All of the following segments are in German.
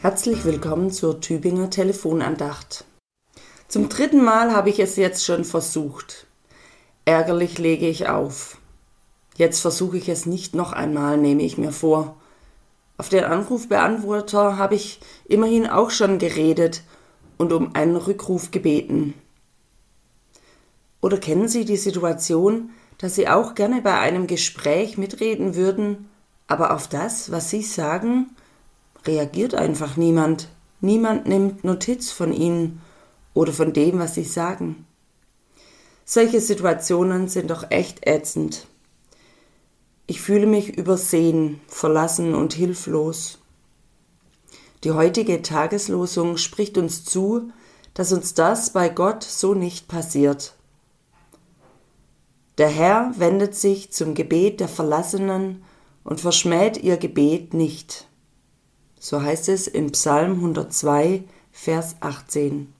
Herzlich willkommen zur Tübinger Telefonandacht. Zum dritten Mal habe ich es jetzt schon versucht. Ärgerlich lege ich auf. Jetzt versuche ich es nicht noch einmal, nehme ich mir vor. Auf den Anrufbeantworter habe ich immerhin auch schon geredet und um einen Rückruf gebeten. Oder kennen Sie die Situation, dass Sie auch gerne bei einem Gespräch mitreden würden, aber auf das, was Sie sagen, reagiert einfach niemand. Niemand nimmt Notiz von ihnen oder von dem, was sie sagen. Solche Situationen sind doch echt ätzend. Ich fühle mich übersehen, verlassen und hilflos. Die heutige Tageslosung spricht uns zu, dass uns das bei Gott so nicht passiert. Der Herr wendet sich zum Gebet der Verlassenen und verschmäht ihr Gebet nicht. So heißt es in Psalm 102, Vers 18.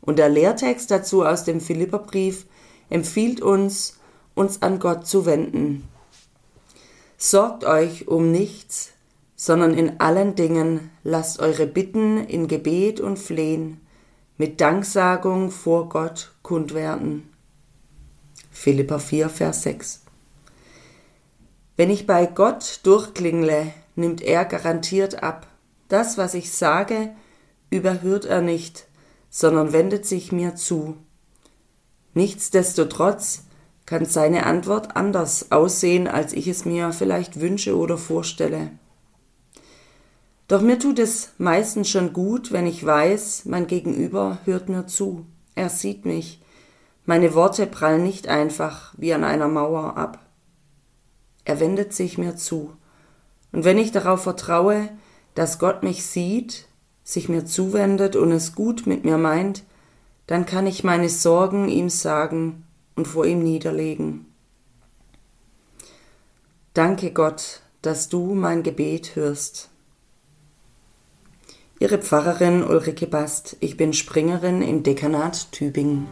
Und der Lehrtext dazu aus dem Philipperbrief empfiehlt uns, uns an Gott zu wenden. Sorgt euch um nichts, sondern in allen Dingen lasst eure Bitten in Gebet und Flehen mit Danksagung vor Gott kund werden. Philippa 4, Vers 6. Wenn ich bei Gott durchklingle, nimmt er garantiert ab. Das, was ich sage, überhört er nicht, sondern wendet sich mir zu. Nichtsdestotrotz kann seine Antwort anders aussehen, als ich es mir vielleicht wünsche oder vorstelle. Doch mir tut es meistens schon gut, wenn ich weiß, mein Gegenüber hört mir zu, er sieht mich, meine Worte prallen nicht einfach wie an einer Mauer ab. Er wendet sich mir zu. Und wenn ich darauf vertraue, dass Gott mich sieht, sich mir zuwendet und es gut mit mir meint, dann kann ich meine Sorgen ihm sagen und vor ihm niederlegen. Danke Gott, dass du mein Gebet hörst. Ihre Pfarrerin Ulrike Bast, ich bin Springerin im Dekanat Tübingen.